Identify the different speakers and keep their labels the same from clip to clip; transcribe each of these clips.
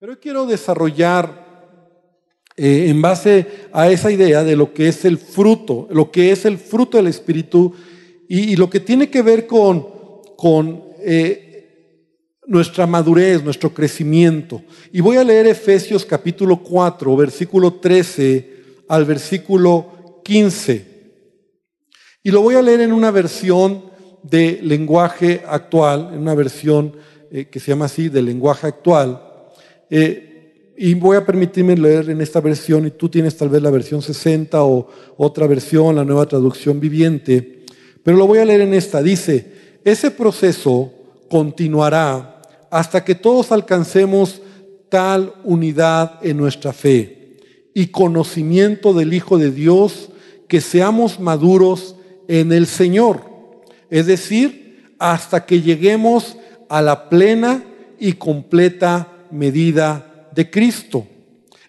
Speaker 1: Pero quiero desarrollar eh, en base a esa idea de lo que es el fruto, lo que es el fruto del Espíritu y, lo que tiene que ver con, eh, nuestra madurez, nuestro crecimiento. Y voy a leer Efesios capítulo 4, versículo 13 al versículo 15. Y lo voy a leer en una versión de lenguaje actual, en una versión eh, que se llama así, de lenguaje actual. Eh, y voy a permitirme leer en esta versión, y tú tienes tal vez la versión 60 o otra versión, la nueva traducción viviente, pero lo voy a leer en esta. Dice, ese proceso continuará hasta que todos alcancemos tal unidad en nuestra fe y conocimiento del Hijo de Dios que seamos maduros en el Señor. Es decir, hasta que lleguemos a la plena y completa medida de Cristo.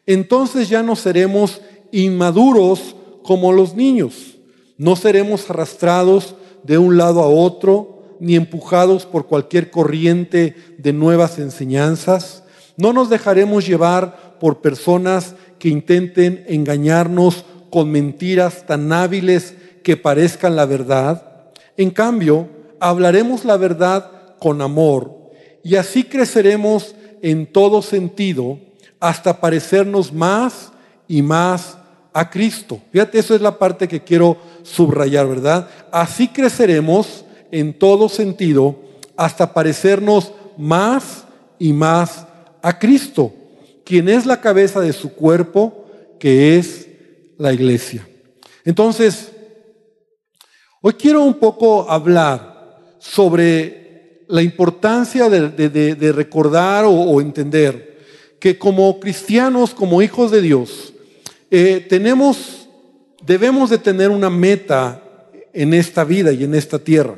Speaker 1: Entonces ya no seremos inmaduros como los niños. No seremos arrastrados de un lado a otro, ni empujados por cualquier corriente de nuevas enseñanzas. No nos dejaremos llevar por personas que intenten engañarnos con mentiras tan hábiles que parezcan la verdad. En cambio, hablaremos la verdad con amor y así creceremos en todo sentido hasta parecernos más y más a Cristo. Fíjate, eso es la parte que quiero subrayar, ¿verdad? Así creceremos en todo sentido hasta parecernos más y más a Cristo, quien es la cabeza de su cuerpo, que es la iglesia. Entonces, hoy quiero un poco hablar sobre la importancia de, recordar o, entender que como cristianos, como hijos de Dios, eh, tenemos, debemos de tener una meta en esta vida y en esta tierra.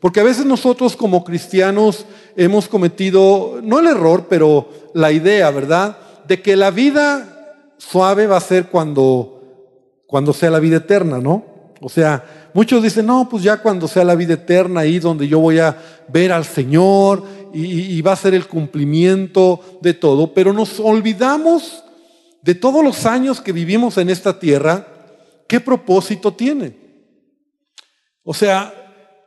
Speaker 1: Porque a veces nosotros como cristianos hemos cometido, no el error, pero la idea, ¿verdad? De que la vida suave va a ser cuando, cuando sea la vida eterna, ¿no? O sea, muchos dicen, no, pues ya cuando sea la vida eterna, ahí donde yo voy a ver al Señor y, va a ser el cumplimiento de todo, pero nos olvidamos de todos los años que vivimos en esta tierra, ¿qué propósito tiene? O sea,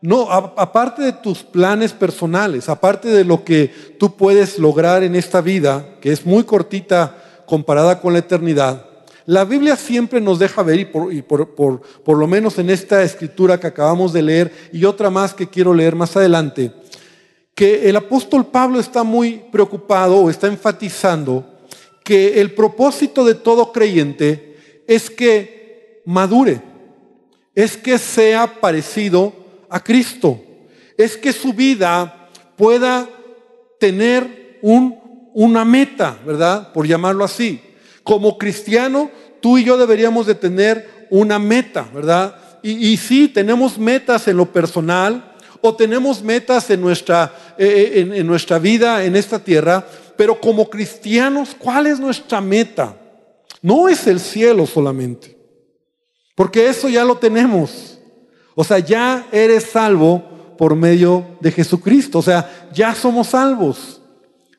Speaker 1: no, aparte de tus planes personales, aparte de lo que tú puedes lograr en esta vida, que es muy cortita comparada con la eternidad, la Biblia siempre nos deja ver, y, por, lo menos en esta escritura que acabamos de leer y otra más que quiero leer más adelante, que el apóstol Pablo está muy preocupado o está enfatizando que el propósito de todo creyente es que madure, es que sea parecido a Cristo, es que su vida pueda tener un, una meta, ¿verdad? Por llamarlo así. Como cristiano, tú y yo deberíamos de tener una meta, ¿verdad? Y, sí, tenemos metas en lo personal o tenemos metas en nuestra, eh, eh, en nuestra vida en esta tierra, pero como cristianos, ¿cuál es nuestra meta? No es el cielo solamente, porque eso ya lo tenemos. O sea, ya eres salvo por medio de Jesucristo, o sea, ya somos salvos.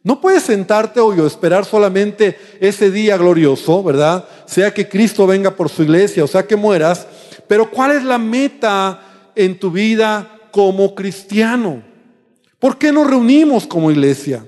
Speaker 1: No puedes sentarte hoy o esperar solamente ese día glorioso, ¿verdad? Sea que Cristo venga por su iglesia o sea que mueras, pero ¿cuál es la meta en tu vida como cristiano? ¿Por qué nos reunimos como iglesia?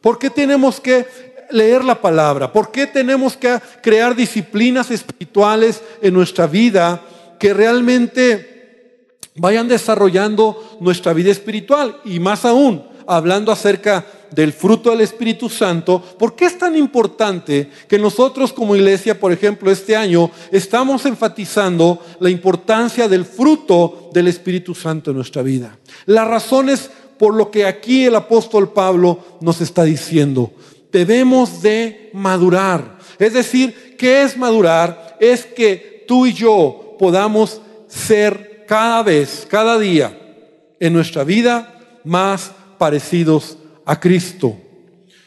Speaker 1: ¿Por qué tenemos que leer la palabra? ¿Por qué tenemos que crear disciplinas espirituales en nuestra vida que realmente vayan desarrollando nuestra vida espiritual? Y más aún, hablando acerca del fruto del Espíritu Santo, ¿por qué es tan importante que nosotros como iglesia, por ejemplo, este año estamos enfatizando la importancia del fruto del Espíritu Santo en nuestra vida? La razón es por lo que aquí el apóstol Pablo nos está diciendo. Debemos de madurar. Es decir, ¿qué es madurar? Es que tú y yo podamos ser cada vez, cada día en nuestra vida más parecidos a Cristo.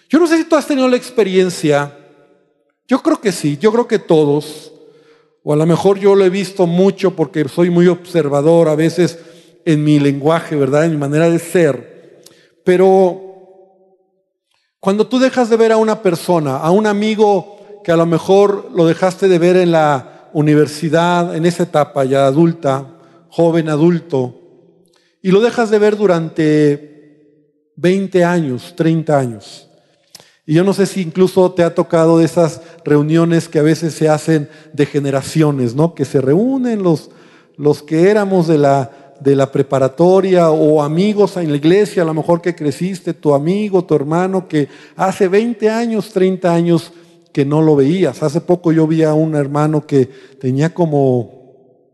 Speaker 1: Yo no sé si tú has tenido la experiencia, yo creo que sí, yo creo que todos, o a lo mejor yo lo he visto mucho porque soy muy observador a veces en mi lenguaje, ¿verdad? En mi manera de ser. Pero Cuando tú dejas de ver a una persona, a un amigo que a lo mejor lo dejaste de ver en la universidad, en esa etapa ya adulta, joven adulto, y lo dejas de ver durante 20 años, 30 años. Y yo no sé si incluso te ha tocado de esas reuniones que a veces se hacen de generaciones, ¿no? Que se reúnen los, los que éramos de la, de la preparatoria o amigos en la iglesia, a lo mejor que creciste, tu amigo, tu hermano, que hace 20 años, 30 años que no lo veías. Hace poco yo vi a un hermano que tenía como,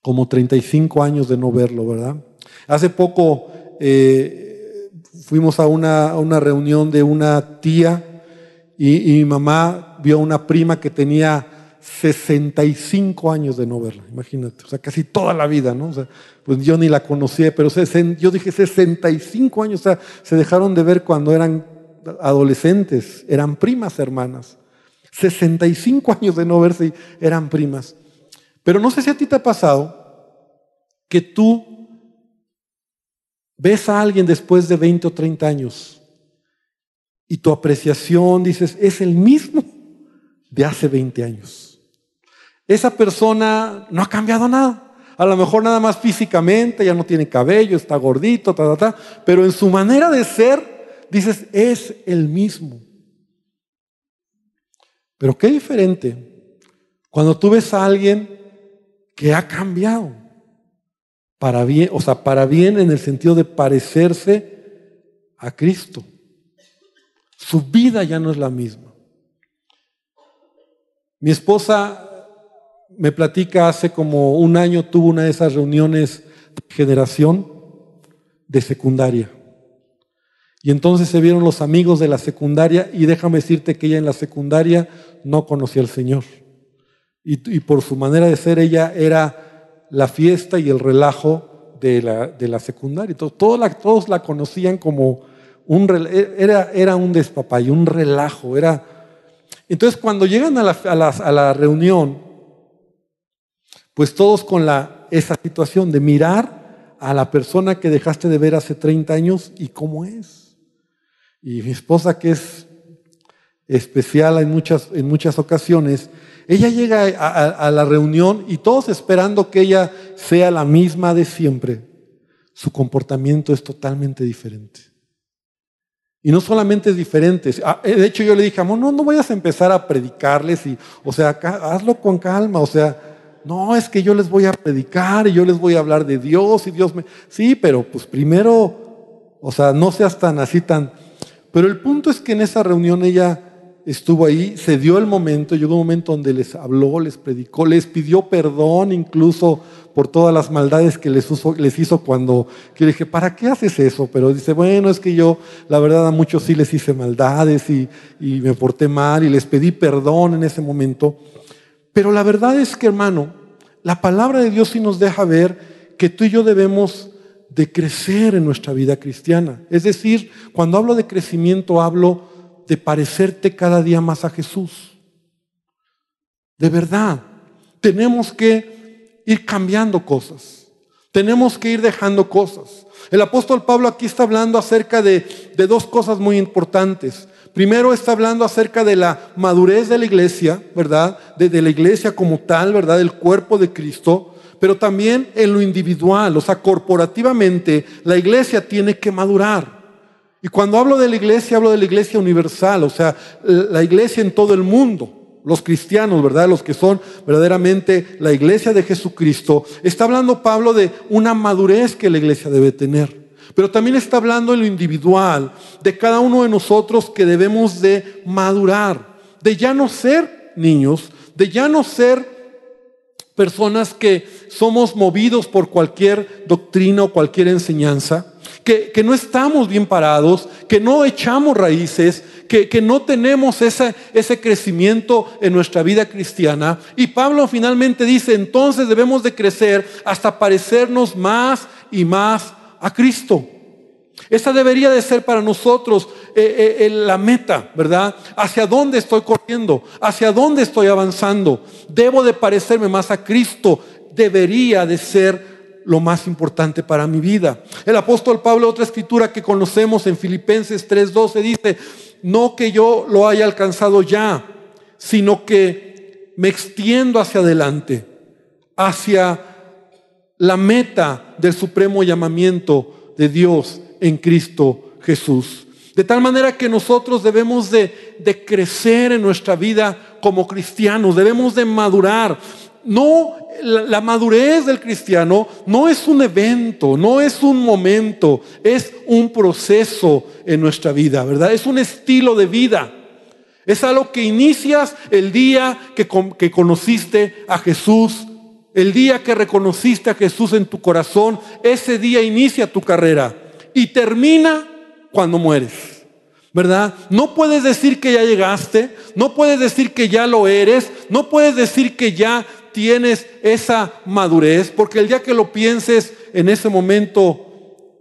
Speaker 1: como 35 años de no verlo, ¿verdad? Hace poco eh, fuimos a una, una, reunión de una tía y, y mi mamá vio a una prima que tenía 65 años de no verla, imagínate, o sea, casi toda la vida, ¿no? O sea, pues yo ni la conocía, pero yo dije 65 años, o sea, se dejaron de ver cuando eran adolescentes, eran primas hermanas. 65 años de no verse y eran primas. Pero no sé si a ti te ha pasado que tú ves a alguien después de 20 o 30 años y tu apreciación dices, es el mismo de hace 20 años esa persona no ha cambiado nada. A lo mejor nada más físicamente, ya no tiene cabello, está gordito, ta, ta, ta, pero en su manera de ser, dices, es el mismo. Pero qué diferente cuando tú ves a alguien que ha cambiado para bien, o sea, para bien en el sentido de parecerse a Cristo. Su vida ya no es la misma. Mi esposa me platica hace como un año tuvo una de esas reuniones de generación de secundaria. Y entonces se vieron los amigos de la secundaria y déjame decirte que ella en la secundaria no conocía al Señor. Y, por su manera de ser ella era la fiesta y el relajo de la, de la secundaria. Todos, la, todos la conocían como un, era, era un despapay, un relajo. Era... Entonces cuando llegan a la, a la reunión, pues todos con la, esa situación de mirar a la persona que dejaste de ver hace 30 años y cómo es. Y mi esposa, que es especial en muchas, en muchas ocasiones, ella llega a, la reunión y todos esperando que ella sea la misma de siempre. Su comportamiento es totalmente diferente. Y no solamente es diferente. Ah, de hecho, yo le dije, amor, no, no vayas a empezar a predicarles y, o sea, hazlo con calma, o sea, no, es que yo les voy a predicar y yo les voy a hablar de Dios y Dios me... Sí, pero pues primero, o sea, no seas tan así, tan... Pero el punto es que en esa reunión ella estuvo ahí, se dio el momento, llegó un momento donde les habló, les predicó, les pidió perdón incluso por todas las maldades que les, hizo cuando, que le dije, ¿para qué haces eso? Pero dice, bueno, es que yo, la verdad, a muchos sí les hice maldades y, y me porté mal y les pedí perdón en ese momento. Pero la verdad es que, hermano, la palabra de Dios sí nos deja ver que tú y yo debemos de crecer en nuestra vida cristiana. Es decir, cuando hablo de crecimiento, hablo de parecerte cada día más a Jesús. De verdad, tenemos que ir cambiando cosas. Tenemos que ir dejando cosas. El apóstol Pablo aquí está hablando acerca de, de dos cosas muy importantes. Primero está hablando acerca de la madurez de la iglesia, ¿verdad? De, la iglesia como tal, ¿verdad? Del cuerpo de Cristo, pero también en lo individual, o sea, corporativamente, la iglesia tiene que madurar. Y cuando hablo de la iglesia, hablo de la iglesia universal, o sea, la iglesia en todo el mundo, los cristianos, ¿verdad? Los que son verdaderamente la iglesia de Jesucristo. Está hablando Pablo de una madurez que la iglesia debe tener. Pero también está hablando en lo individual, de cada uno de nosotros que debemos de madurar, de ya no ser niños, de ya no ser personas que somos movidos por cualquier doctrina o cualquier enseñanza, que, no estamos bien parados, que no echamos raíces, que, que no tenemos ese, ese crecimiento en nuestra vida cristiana. Y Pablo finalmente dice, entonces debemos de crecer hasta parecernos más y más a Cristo. Esa debería de ser para nosotros eh, eh, la meta, ¿verdad? ¿Hacia dónde estoy corriendo? ¿Hacia dónde estoy avanzando? Debo de parecerme más a Cristo. Debería de ser lo más importante para mi vida. El apóstol Pablo, otra escritura que conocemos en Filipenses 3:12, dice, no que yo lo haya alcanzado ya, sino que me extiendo hacia adelante, hacia la meta del supremo llamamiento de Dios en Cristo Jesús. De tal manera que nosotros debemos de, de crecer en nuestra vida como cristianos, debemos de madurar. No, la, madurez del cristiano no es un evento, no es un momento, es un proceso en nuestra vida, ¿verdad? Es un estilo de vida. Es algo que inicias el día que, que conociste a Jesús, el día que reconociste a Jesús en tu corazón, ese día inicia tu carrera y termina cuando mueres. ¿Verdad? No puedes decir que ya llegaste, no puedes decir que ya lo eres, no puedes decir que ya tienes esa madurez, porque el día que lo pienses en ese momento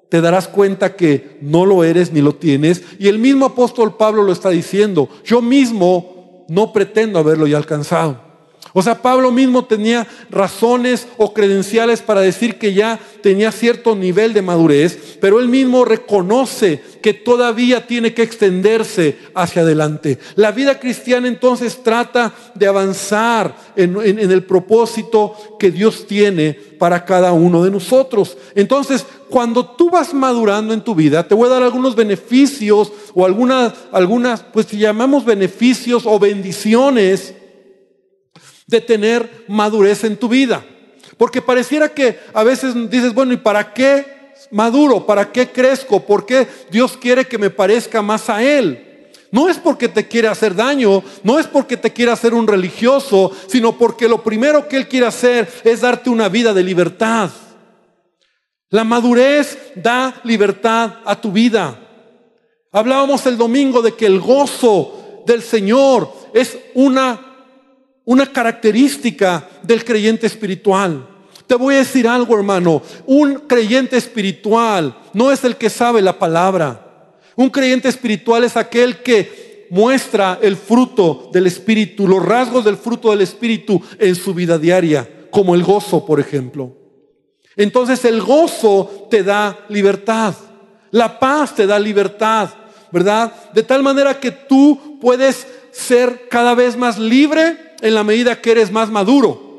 Speaker 1: te darás cuenta que no lo eres ni lo tienes. Y el mismo apóstol Pablo lo está diciendo, yo mismo no pretendo haberlo ya alcanzado. O sea, Pablo mismo tenía razones o credenciales para decir que ya tenía cierto nivel de madurez, pero él mismo reconoce que todavía tiene que extenderse hacia adelante. La vida cristiana entonces trata de avanzar en, el propósito que Dios tiene para cada uno de nosotros. Entonces, cuando tú vas madurando en tu vida, te voy a dar algunos beneficios o algunas, algunas pues si llamamos beneficios o bendiciones de tener madurez en tu vida. Porque pareciera que a veces dices, bueno, ¿y para qué maduro? ¿Para qué crezco? ¿Por qué Dios quiere que me parezca más a Él? No es porque te quiere hacer daño, no es porque te quiere hacer un religioso, sino porque lo primero que Él quiere hacer es darte una vida de libertad. La madurez da libertad a tu vida. Hablábamos el domingo de que el gozo del Señor es una una característica del creyente espiritual. Te voy a decir algo, hermano. Un creyente espiritual no es el que sabe la palabra. Un creyente espiritual es aquel que muestra el fruto del Espíritu, los rasgos del fruto del Espíritu en su vida diaria, como el gozo, por ejemplo. Entonces el gozo te da libertad. La paz te da libertad, ¿verdad? De tal manera que tú puedes ser cada vez más libre en la medida que eres más maduro.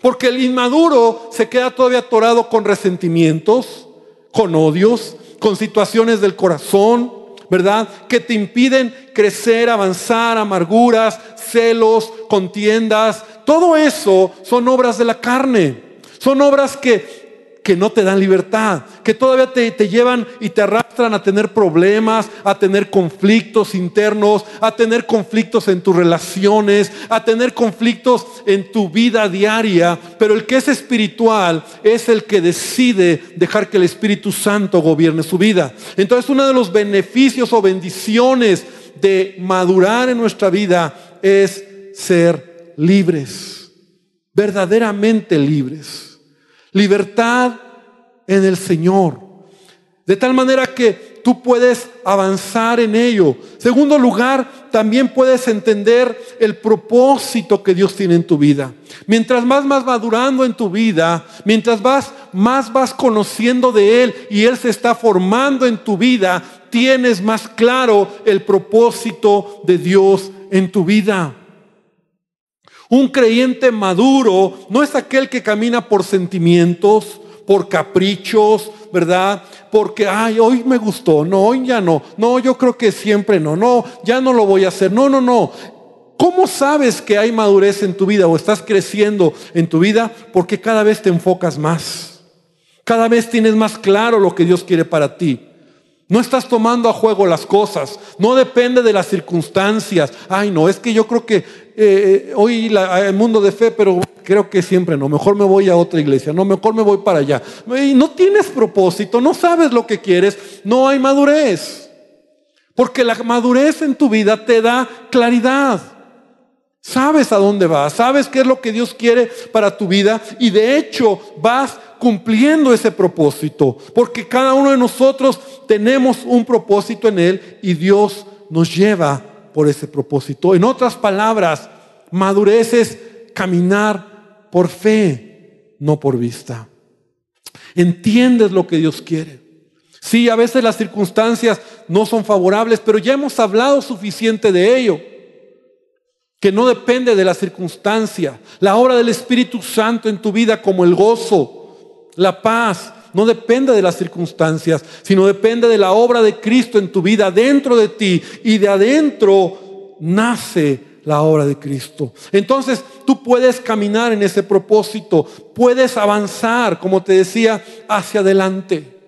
Speaker 1: Porque el inmaduro se queda todavía atorado con resentimientos, con odios, con situaciones del corazón, ¿verdad? Que te impiden crecer, avanzar, amarguras, celos, contiendas. Todo eso son obras de la carne. Son obras que que no te dan libertad, que todavía te, te, llevan y te arrastran a tener problemas, a tener conflictos internos, a tener conflictos en tus relaciones, a tener conflictos en tu vida diaria. Pero el que es espiritual es el que decide dejar que el Espíritu Santo gobierne su vida. Entonces uno de los beneficios o bendiciones de madurar en nuestra vida es ser libres, verdaderamente libres. Libertad en el Señor. De tal manera que tú puedes avanzar en ello. Segundo lugar, también puedes entender el propósito que Dios tiene en tu vida. Mientras más vas madurando en tu vida, mientras vas más vas conociendo de Él y Él se está formando en tu vida, tienes más claro el propósito de Dios en tu vida. Un creyente maduro no es aquel que camina por sentimientos, por caprichos, ¿verdad? Porque, ay, hoy me gustó, no, hoy ya no, no, yo creo que siempre no, no, ya no lo voy a hacer, no, no, no. ¿Cómo sabes que hay madurez en tu vida o estás creciendo en tu vida? Porque cada vez te enfocas más. Cada vez tienes más claro lo que Dios quiere para ti. No estás tomando a juego las cosas. No depende de las circunstancias. Ay, no, es que yo creo que eh, eh, hoy el mundo de fe, pero creo que siempre no. Mejor me voy a otra iglesia. No, mejor me voy para allá. Y no tienes propósito, no sabes lo que quieres. No hay madurez. Porque la madurez en tu vida te da claridad. Sabes a dónde vas, sabes qué es lo que Dios quiere para tu vida y de hecho vas cumpliendo ese propósito, porque cada uno de nosotros tenemos un propósito en Él y Dios nos lleva por ese propósito. En otras palabras, madurez es caminar por fe, no por vista. Entiendes lo que Dios quiere. Sí, a veces las circunstancias no son favorables, pero ya hemos hablado suficiente de ello. Que no depende de la circunstancia. La obra del Espíritu Santo en tu vida como el gozo, la paz, no depende de las circunstancias, sino depende de la obra de Cristo en tu vida, dentro de ti. Y de adentro nace la obra de Cristo. Entonces tú puedes caminar en ese propósito, puedes avanzar, como te decía, hacia adelante.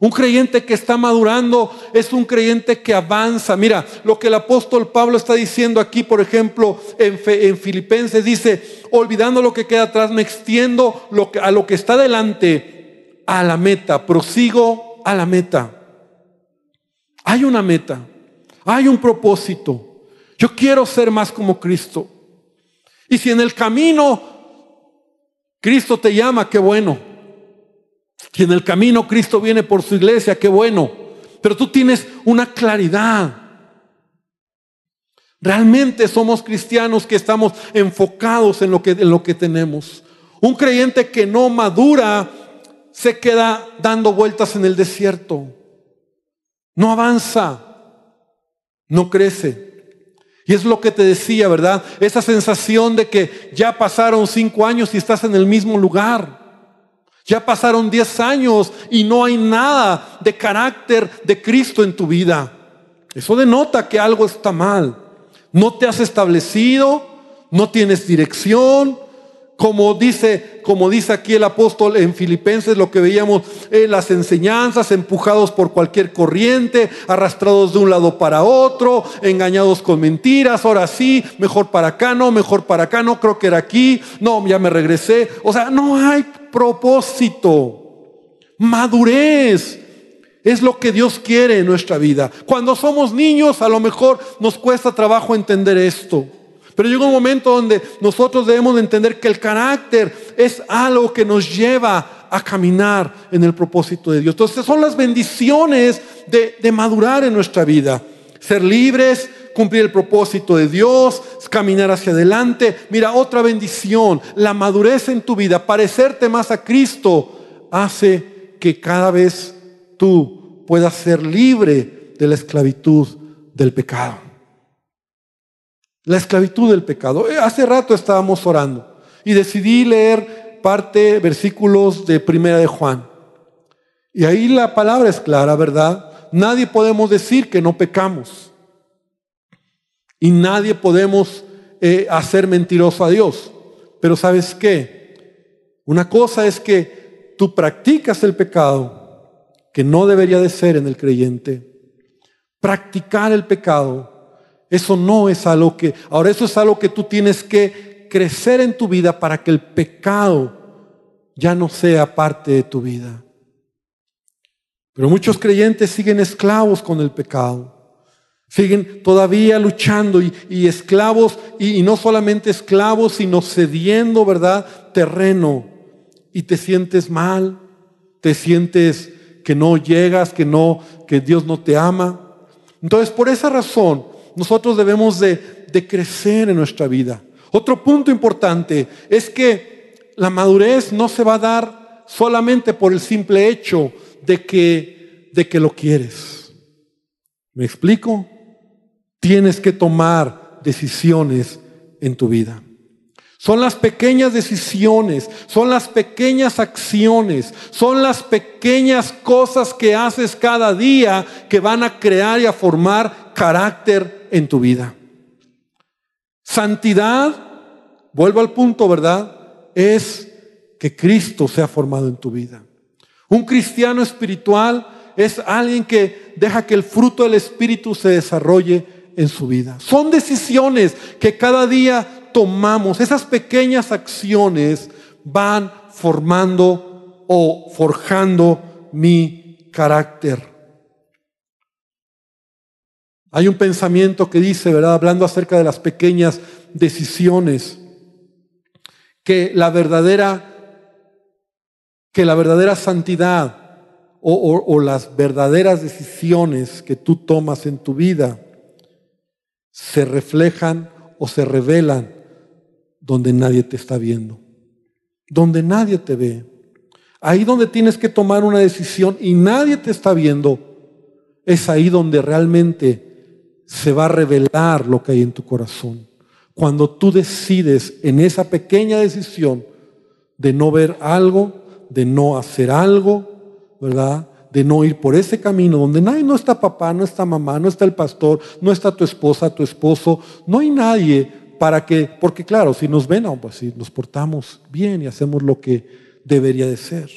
Speaker 1: Un creyente que está madurando es un creyente que avanza. Mira, lo que el apóstol Pablo está diciendo aquí, por ejemplo, en, en Filipenses, dice, olvidando lo que queda atrás, me extiendo a lo que está delante, a la meta, prosigo a la meta. Hay una meta, hay un propósito. Yo quiero ser más como Cristo. Y si en el camino Cristo te llama, qué bueno. Si en el camino Cristo viene por su iglesia, qué bueno. Pero tú tienes una claridad. Realmente somos cristianos que estamos enfocados en lo que, en lo que tenemos. Un creyente que no madura se queda dando vueltas en el desierto. No avanza, no crece. Y es lo que te decía, ¿verdad? Esa sensación de que ya pasaron cinco años y estás en el mismo lugar. Ya pasaron diez años y no hay nada de carácter de Cristo en tu vida. Eso denota que algo está mal. No te has establecido, no tienes dirección, como dice, como dice aquí el apóstol en Filipenses, lo que veíamos en las enseñanzas, empujados por cualquier corriente, arrastrados de un lado para otro, engañados con mentiras, ahora sí, mejor para acá, no, mejor para acá, no, creo que era aquí, no, ya me regresé. O sea, no hay propósito, madurez. Es lo que Dios quiere en nuestra vida. Cuando somos niños, a lo mejor nos cuesta trabajo entender esto. Pero llega un momento donde nosotros debemos entender que el carácter es algo que nos lleva a caminar en el propósito de Dios. Entonces son las bendiciones de, de madurar en nuestra vida. Ser libres, cumplir el propósito de Dios, caminar hacia adelante. Mira, otra bendición, la madurez en tu vida, parecerte más a Cristo, hace que cada vez tú puedas ser libre de la esclavitud del pecado. La esclavitud del pecado. Eh, hace rato estábamos orando y decidí leer parte, versículos de Primera de Juan. Y ahí la palabra es clara, ¿verdad? Nadie podemos decir que no pecamos. Y nadie podemos eh, hacer mentiroso a Dios. Pero ¿sabes qué? Una cosa es que tú practicas el pecado, que no debería de ser en el creyente. Practicar el pecado eso no es algo que, ahora eso es algo que tú tienes que crecer en tu vida para que el pecado ya no sea parte de tu vida. Pero muchos creyentes siguen esclavos con el pecado. Siguen todavía luchando y, esclavos, y, y no solamente esclavos, sino cediendo, ¿verdad? Terreno. Y te sientes mal, te sientes que no llegas, que no, que Dios no te ama. Entonces, por esa razón, nosotros debemos de, crecer en nuestra vida. Otro punto importante es que la madurez no se va a dar solamente por el simple hecho de que, de que lo quieres. ¿Me explico? Tienes que tomar decisiones en tu vida. Son las pequeñas decisiones, son las pequeñas acciones, son las pequeñas cosas que haces cada día que van a crear y a formar carácter en tu vida. Santidad, vuelvo al punto, ¿verdad? Es que Cristo sea formado en tu vida. Un cristiano espiritual es alguien que deja que el fruto del Espíritu se desarrolle en su vida. Son decisiones que cada día tomamos. Esas pequeñas acciones van formando o forjando mi carácter. Hay un pensamiento que dice, ¿verdad? Hablando acerca de las pequeñas decisiones, que la verdadera, que la verdadera santidad o, o las verdaderas decisiones que tú tomas en tu vida se reflejan o se revelan donde nadie te está viendo, donde nadie te ve. ahí donde tienes que tomar una decisión y nadie te está viendo, es ahí donde realmente se va a revelar lo que hay en tu corazón. Cuando tú decides en esa pequeña decisión de no ver algo, de no hacer algo, ¿verdad? De no ir por ese camino donde nadie, no está papá, no está mamá, no está el pastor, no está tu esposa, tu esposo, no hay nadie para que, porque claro, si nos ven, pues si nos portamos bien y hacemos lo que debería de ser.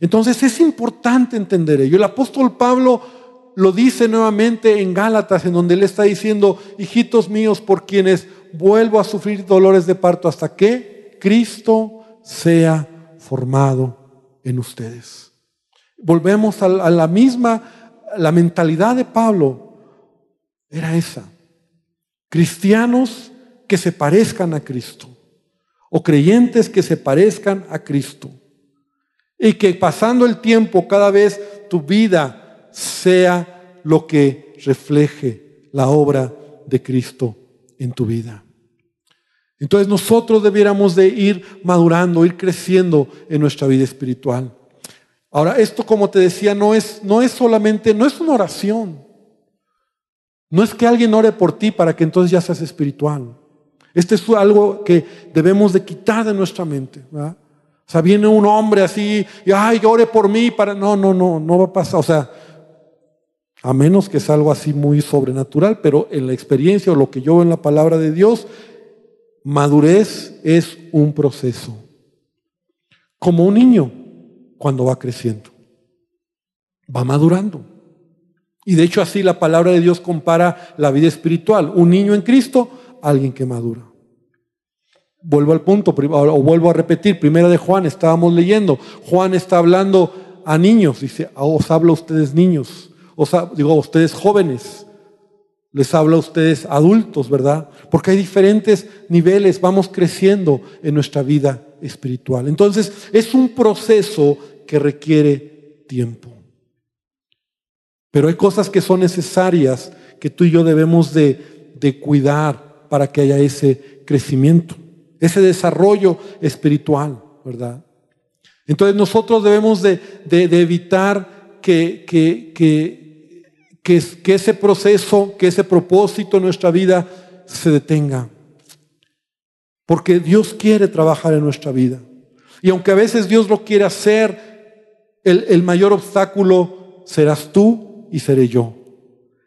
Speaker 1: Entonces es importante entender ello. El apóstol Pablo lo dice nuevamente en Gálatas, en donde él está diciendo, hijitos míos, por quienes vuelvo a sufrir dolores de parto hasta que Cristo sea formado en ustedes. Volvemos a la misma, la mentalidad de Pablo era esa. Cristianos que se parezcan a Cristo o creyentes que se parezcan a Cristo. Y que pasando el tiempo cada vez tu vida sea lo que refleje la obra de Cristo en tu vida. Entonces nosotros debiéramos de ir madurando, ir creciendo en nuestra vida espiritual. Ahora, esto como te decía, no es, no es solamente, no es una oración. No es que alguien ore por ti para que entonces ya seas espiritual. Este es algo que debemos de quitar de nuestra mente. O sea, viene un hombre así y, ay, ore por mí para... No, no, no, no va a pasar. O sea, a menos que es algo así muy sobrenatural, pero en la experiencia o lo que yo veo en la palabra de Dios, madurez es un proceso. Como un niño cuando va creciendo. Va madurando. Y de hecho así la palabra de Dios compara la vida espiritual. Un niño en Cristo, alguien que madura. Vuelvo al punto, o vuelvo a repetir, primera de Juan, estábamos leyendo, Juan está hablando a niños, dice, ah, os habla a ustedes niños, os digo a ustedes jóvenes, les habla a ustedes adultos, ¿verdad? Porque hay diferentes niveles, vamos creciendo en nuestra vida espiritual. Entonces, es un proceso que requiere tiempo. Pero hay cosas que son necesarias que tú y yo debemos de, de cuidar para que haya ese crecimiento ese desarrollo espiritual, ¿verdad? Entonces nosotros debemos de, evitar que, que, que, ese proceso, que ese propósito en nuestra vida se detenga. Porque Dios quiere trabajar en nuestra vida. Y aunque a veces Dios lo quiere hacer, el, el mayor obstáculo serás tú y seré yo.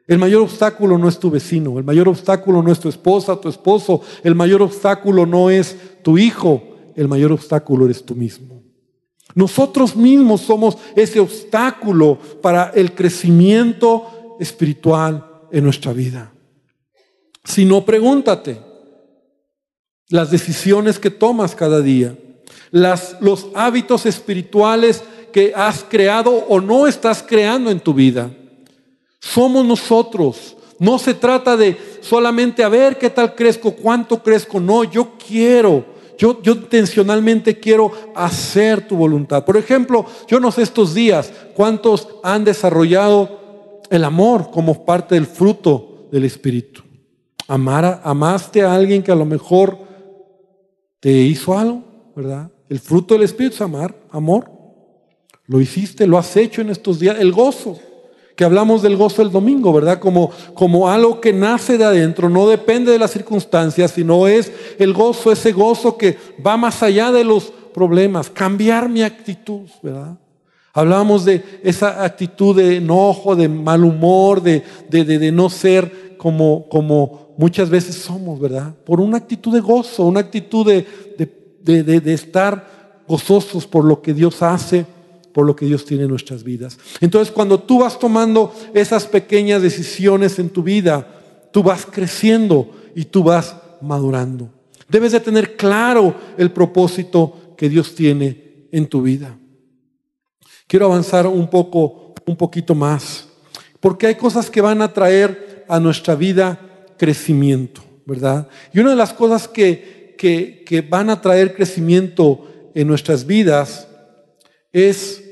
Speaker 1: El mayor obstáculo no es tu vecino, el mayor obstáculo no es tu esposa, tu esposo, el mayor obstáculo no es tu hijo, el mayor obstáculo eres tú mismo. Nosotros mismos somos ese obstáculo para el crecimiento espiritual en nuestra vida. Si no, pregúntate las decisiones que tomas cada día, los hábitos espirituales que has creado o no estás creando en tu vida. Somos nosotros. No se trata de solamente a ver qué tal crezco, cuánto crezco. No, yo quiero, yo, intencionalmente quiero hacer tu voluntad. Por ejemplo, yo no sé estos días cuántos han desarrollado el amor como parte del fruto del Espíritu. Amar, amaste a alguien que a lo mejor te hizo algo, ¿verdad? El fruto del Espíritu es amar, amor. Lo hiciste, lo has hecho en estos días, el gozo que hablamos del gozo el domingo, ¿verdad? Como, como algo que nace de adentro, no depende de las circunstancias, sino es el gozo, ese gozo que va más allá de los problemas, cambiar mi actitud, ¿verdad? Hablábamos de esa actitud de enojo, de mal humor, de, de, de, no ser como, como muchas veces somos, ¿verdad? Por una actitud de gozo, una actitud de, de estar gozosos por lo que Dios hace por lo que Dios tiene en nuestras vidas. Entonces, cuando tú vas tomando esas pequeñas decisiones en tu vida, tú vas creciendo y tú vas madurando. Debes de tener claro el propósito que Dios tiene en tu vida. Quiero avanzar un poco, un poquito más, porque hay cosas que van a traer a nuestra vida crecimiento, ¿verdad? Y una de las cosas que, que, que van a traer crecimiento en nuestras vidas es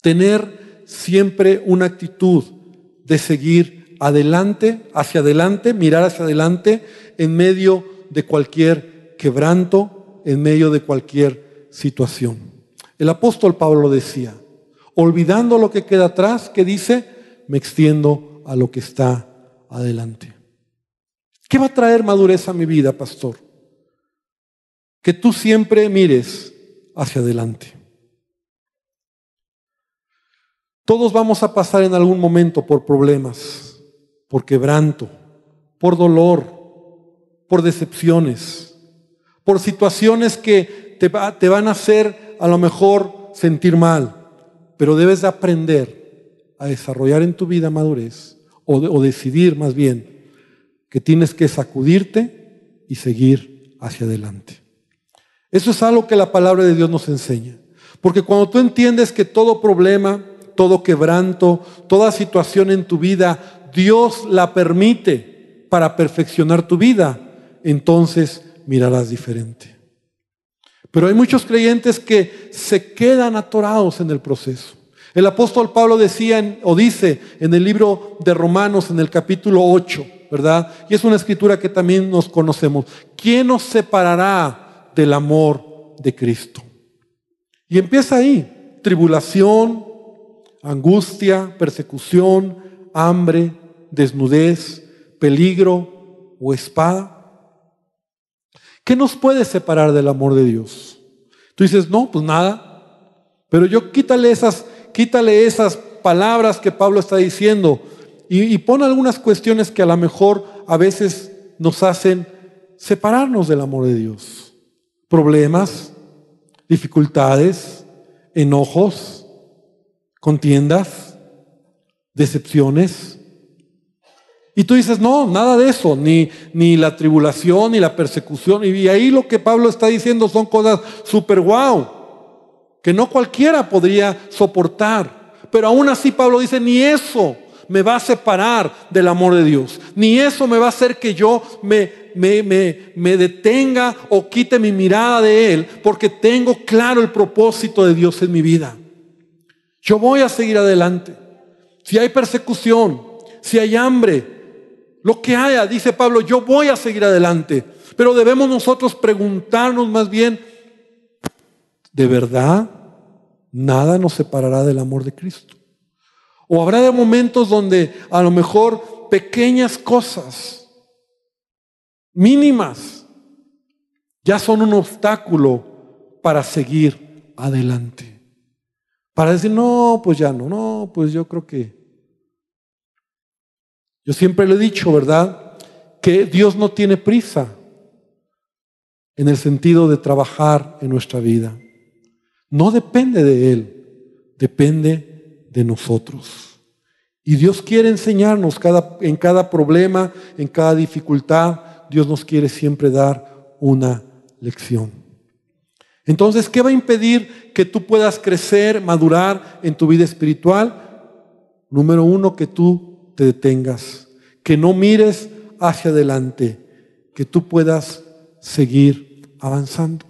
Speaker 1: tener siempre una actitud de seguir adelante, hacia adelante, mirar hacia adelante en medio de cualquier quebranto, en medio de cualquier situación. El apóstol Pablo decía, olvidando lo que queda atrás, que dice, me extiendo a lo que está adelante. ¿Qué va a traer madurez a mi vida, pastor? Que tú siempre mires hacia adelante. Todos vamos a pasar en algún momento por problemas, por quebranto, por dolor, por decepciones, por situaciones que te, te van a hacer a lo mejor sentir mal, pero debes de aprender a desarrollar en tu vida madurez o, o decidir más bien que tienes que sacudirte y seguir hacia adelante. Eso es algo que la palabra de Dios nos enseña. Porque cuando tú entiendes que todo problema, todo quebranto, toda situación en tu vida, Dios la permite para perfeccionar tu vida, entonces mirarás diferente. Pero hay muchos creyentes que se quedan atorados en el proceso. El apóstol Pablo decía o dice en el libro de Romanos en el capítulo 8, ¿verdad? Y es una escritura que también nos conocemos. ¿Quién nos separará del amor de Cristo? Y empieza ahí, tribulación, angustia, persecución, hambre, desnudez, peligro o espada. ¿Qué nos puede separar del amor de Dios? Tú dices, no, pues nada. Pero yo quítale esas, quítale esas palabras que Pablo está diciendo y, y pon algunas cuestiones que a lo mejor a veces nos hacen separarnos del amor de Dios. Problemas, dificultades, enojos, contiendas, decepciones. Y tú dices, no, nada de eso, ni, ni la tribulación, ni la persecución. Y ahí lo que Pablo está diciendo son cosas super guau, que no cualquiera podría soportar. Pero aún así Pablo dice, ni eso me va a separar del amor de Dios, ni eso me va a hacer que yo me, me, me, me detenga o quite mi mirada de Él, porque tengo claro el propósito de Dios en mi vida. Yo voy a seguir adelante. Si hay persecución, si hay hambre, lo que haya, dice Pablo, yo voy a seguir adelante. Pero debemos nosotros preguntarnos más bien, ¿de verdad nada nos separará del amor de Cristo? O habrá de momentos donde a lo mejor pequeñas cosas, mínimas, ya son un obstáculo para seguir adelante. Para decir, no, pues ya no, no, pues yo creo que... Yo siempre le he dicho, ¿verdad? Que Dios no tiene prisa en el sentido de trabajar en nuestra vida. No depende de Él, depende de nosotros. Y Dios quiere enseñarnos cada, en cada problema, en cada dificultad, Dios nos quiere siempre dar una lección. Entonces, ¿qué va a impedir que tú puedas crecer, madurar en tu vida espiritual? Número uno, que tú te detengas, que no mires hacia adelante, que tú puedas seguir avanzando.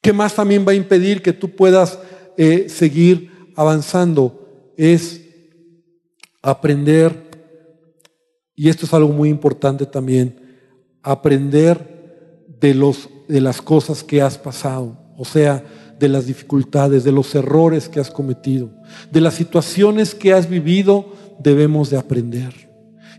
Speaker 1: ¿Qué más también va a impedir que tú puedas eh, seguir avanzando? Es aprender, y esto es algo muy importante también, aprender de los de las cosas que has pasado, o sea, de las dificultades, de los errores que has cometido, de las situaciones que has vivido, debemos de aprender.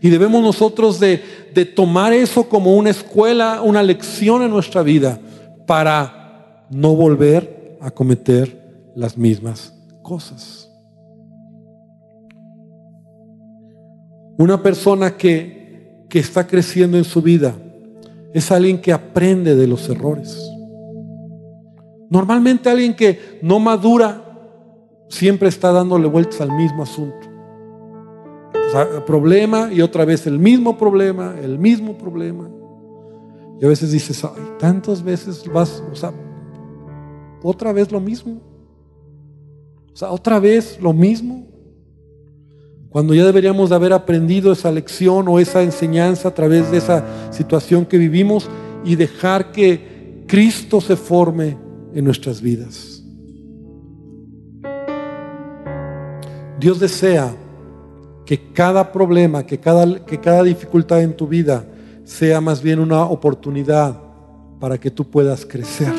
Speaker 1: Y debemos nosotros de, de tomar eso como una escuela, una lección en nuestra vida para no volver a cometer las mismas cosas. Una persona que, que está creciendo en su vida, es alguien que aprende de los errores. Normalmente alguien que no madura siempre está dándole vueltas al mismo asunto. problema y otra vez el mismo problema, el mismo problema. Y a veces dices, ay, tantas veces vas, o sea, otra vez lo mismo. O sea, otra vez lo mismo. Cuando ya deberíamos de haber aprendido esa lección o esa enseñanza a través de esa situación que vivimos y dejar que Cristo se forme en nuestras vidas. Dios desea que cada problema, que cada, que cada dificultad en tu vida sea más bien una oportunidad para que tú puedas crecer.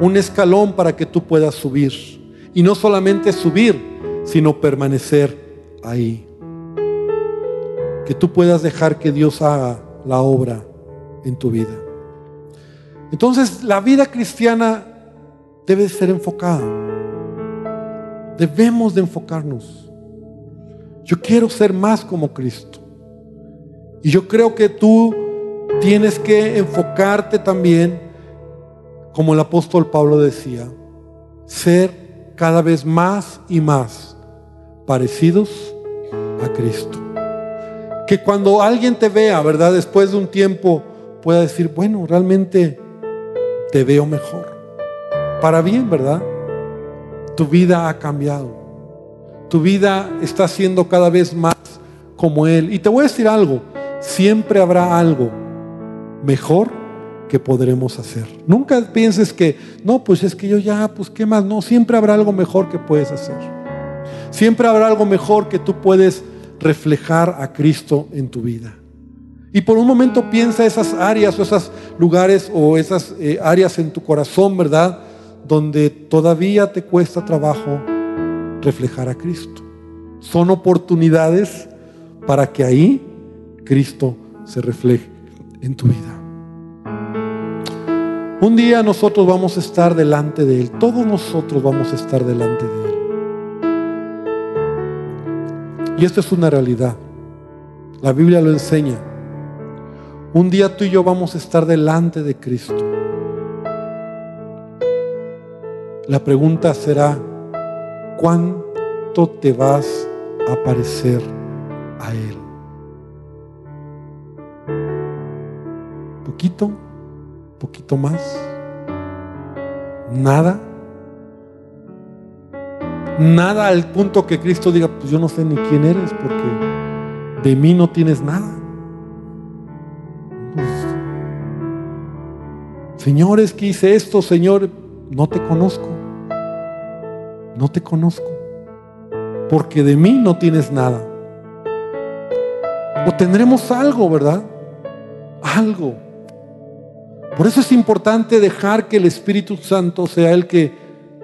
Speaker 1: un escalón para que tú puedas subir. Y no solamente subir, sino permanecer ahí. Que tú puedas dejar que Dios haga la obra en tu vida. Entonces la vida cristiana debe ser enfocada. Debemos de enfocarnos. Yo quiero ser más como Cristo. Y yo creo que tú tienes que enfocarte también, como el apóstol Pablo decía, ser cada vez más y más parecidos a Cristo. Que cuando alguien te vea, ¿verdad? Después de un tiempo pueda decir, bueno, realmente te veo mejor. Para bien, ¿verdad? Tu vida ha cambiado. Tu vida está siendo cada vez más como Él. Y te voy a decir algo, siempre habrá algo mejor que podremos hacer. Nunca pienses que, no, pues es que yo ya, pues qué más. No, siempre habrá algo mejor que puedes hacer. Siempre habrá algo mejor que tú puedes reflejar a Cristo en tu vida. Y por un momento piensa esas áreas o esos lugares o esas eh, áreas en tu corazón, ¿verdad? Donde todavía te cuesta trabajo reflejar a Cristo. Son oportunidades para que ahí Cristo se refleje en tu vida. Un día nosotros vamos a estar delante de Él, todos nosotros vamos a estar delante de Él. Y esto es una realidad. La Biblia lo enseña. Un día tú y yo vamos a estar delante de Cristo. La pregunta será, ¿cuánto te vas a parecer a Él? ¿Poquito? ¿Poquito más? ¿Nada? Nada al punto que Cristo diga, pues yo no sé ni quién eres porque de mí no tienes nada. Señores, que hice esto, Señor, no te conozco. No te conozco. Porque de mí no tienes nada. O tendremos algo, ¿verdad? Algo. Por eso es importante dejar que el Espíritu Santo sea el que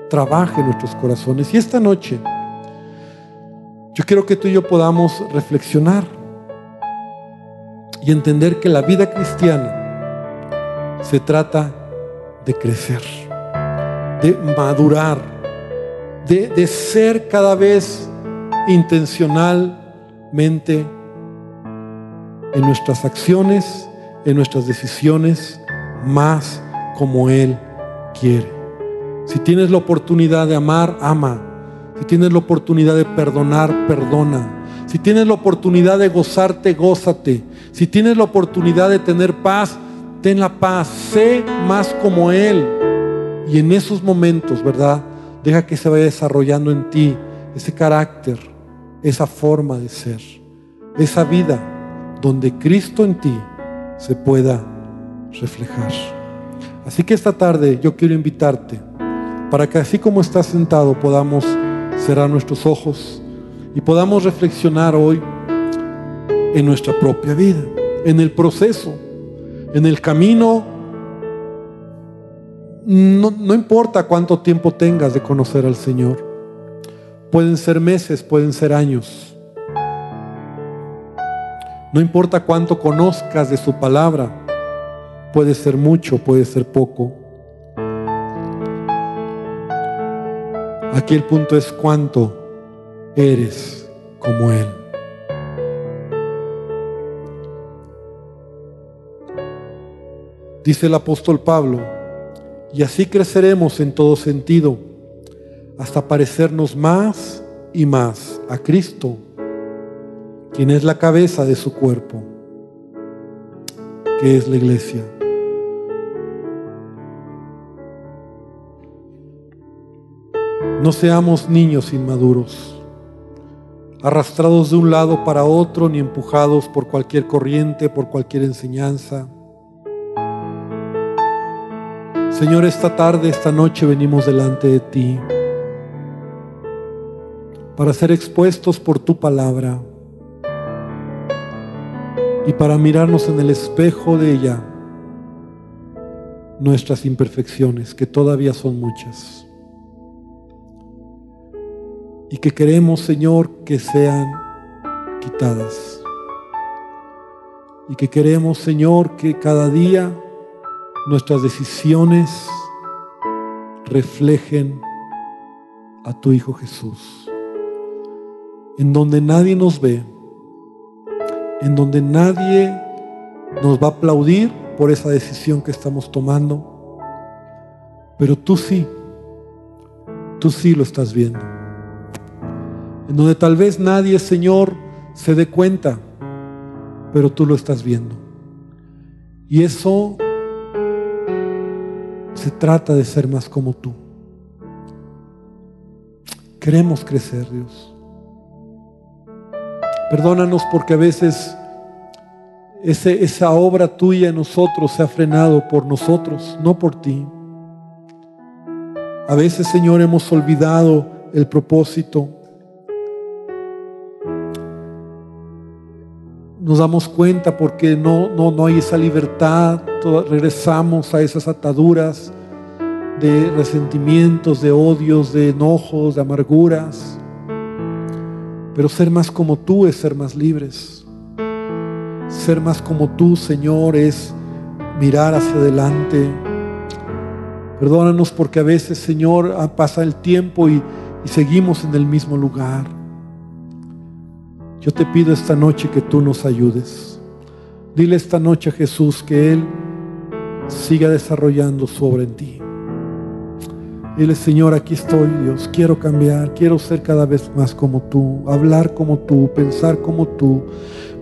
Speaker 1: trabaje en nuestros corazones. Y esta noche, yo quiero que tú y yo podamos reflexionar y entender que la vida cristiana se trata de crecer, de madurar, de, ser cada vez intencionalmente en nuestras acciones, en nuestras decisiones, más como Él quiere. Si tienes la oportunidad de amar, ama. Si tienes la oportunidad de perdonar, perdona. Si tienes la oportunidad de gozarte, gózate. Si tienes la oportunidad de tener paz, ten la paz, sé más como Él. Y en esos momentos, ¿verdad? Deja que se vaya desarrollando en ti ese carácter, esa forma de ser, esa vida donde Cristo en ti se pueda reflejar. Así que esta tarde yo quiero invitarte para que así como estás sentado podamos cerrar nuestros ojos y podamos reflexionar hoy en nuestra propia vida, en el proceso en el camino, no, importa cuánto tiempo tengas de conocer al Señor. Pueden ser meses, pueden ser años. No importa cuánto conozcas de su palabra. Puede ser mucho, puede ser poco. Aquí el punto es cuánto eres como Él. Dice el apóstol Pablo, y así creceremos en todo sentido, hasta parecernos más y más a Cristo, quien es la cabeza de su cuerpo, que es la iglesia. No seamos niños inmaduros, arrastrados de un lado para otro, ni empujados por cualquier corriente, por cualquier enseñanza Señor, esta tarde, esta noche venimos delante de ti para ser expuestos por tu palabra y para mirarnos en el espejo de ella nuestras imperfecciones, que todavía son muchas. Y que queremos, Señor, que sean quitadas. Y que queremos, Señor, que cada día nuestras decisiones reflejen a tu Hijo Jesús. En donde nadie nos ve, en donde nadie nos va a aplaudir por esa decisión que estamos tomando, pero tú sí, tú sí lo estás viendo. En donde tal vez nadie, Señor, se dé cuenta, pero tú lo estás viendo. Y eso se trata de ser más como tú. Queremos crecer, Dios. Perdónanos porque a veces esa obra tuya en nosotros se ha frenado por nosotros, no por ti. A veces, Señor, hemos olvidado el propósito. Nos damos cuenta porque no, no, no hay esa libertad. regresamos a esas ataduras de resentimientos, de odios, de enojos, de amarguras. Pero ser más como tú es ser más libres. Ser más como tú, Señor, es mirar hacia adelante. Perdónanos porque a veces, Señor, pasa el tiempo y, y seguimos en el mismo lugar. Yo te pido esta noche que tú nos ayudes. Dile esta noche a Jesús que Él siga desarrollando su obra en ti. Dile, Señor, aquí estoy, Dios. Quiero cambiar, quiero ser cada vez más como tú, hablar como tú, pensar como tú,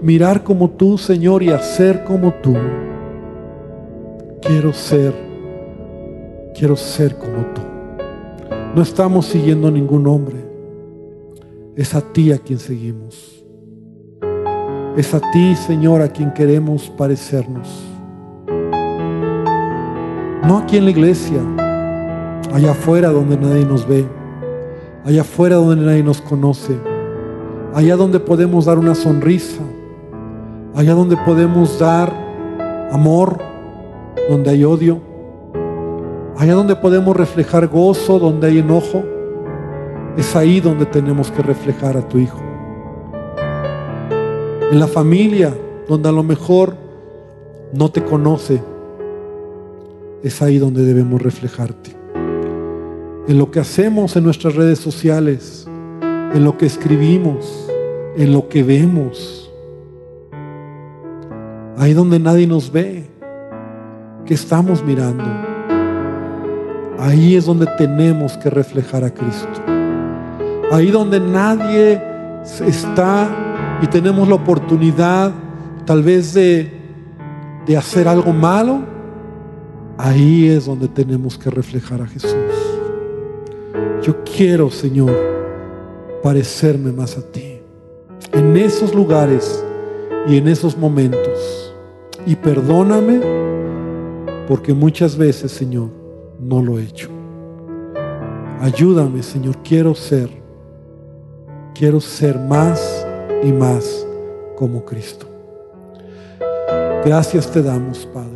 Speaker 1: mirar como tú, Señor, y hacer como tú. Quiero ser, quiero ser como tú. No estamos siguiendo a ningún hombre. Es a ti a quien seguimos. Es a ti, Señor, a quien queremos parecernos. No aquí en la iglesia allá afuera donde nadie nos ve, allá afuera donde nadie nos conoce, allá donde podemos dar una sonrisa, allá donde podemos dar amor, donde hay odio, allá donde podemos reflejar gozo, donde hay enojo, es ahí donde tenemos que reflejar a tu Hijo. En la familia, donde a lo mejor no te conoce, es ahí donde debemos reflejarte en lo que hacemos en nuestras redes sociales, en lo que escribimos, en lo que vemos. Ahí donde nadie nos ve, que estamos mirando. Ahí es donde tenemos que reflejar a Cristo. Ahí donde nadie está y tenemos la oportunidad tal vez de, de hacer algo malo, ahí es donde tenemos que reflejar a Jesús. Yo quiero, Señor, parecerme más a ti. En esos lugares y en esos momentos. Y perdóname porque muchas veces, Señor, no lo he hecho. Ayúdame, Señor, quiero ser, quiero ser más y más como Cristo. Gracias te damos, Padre.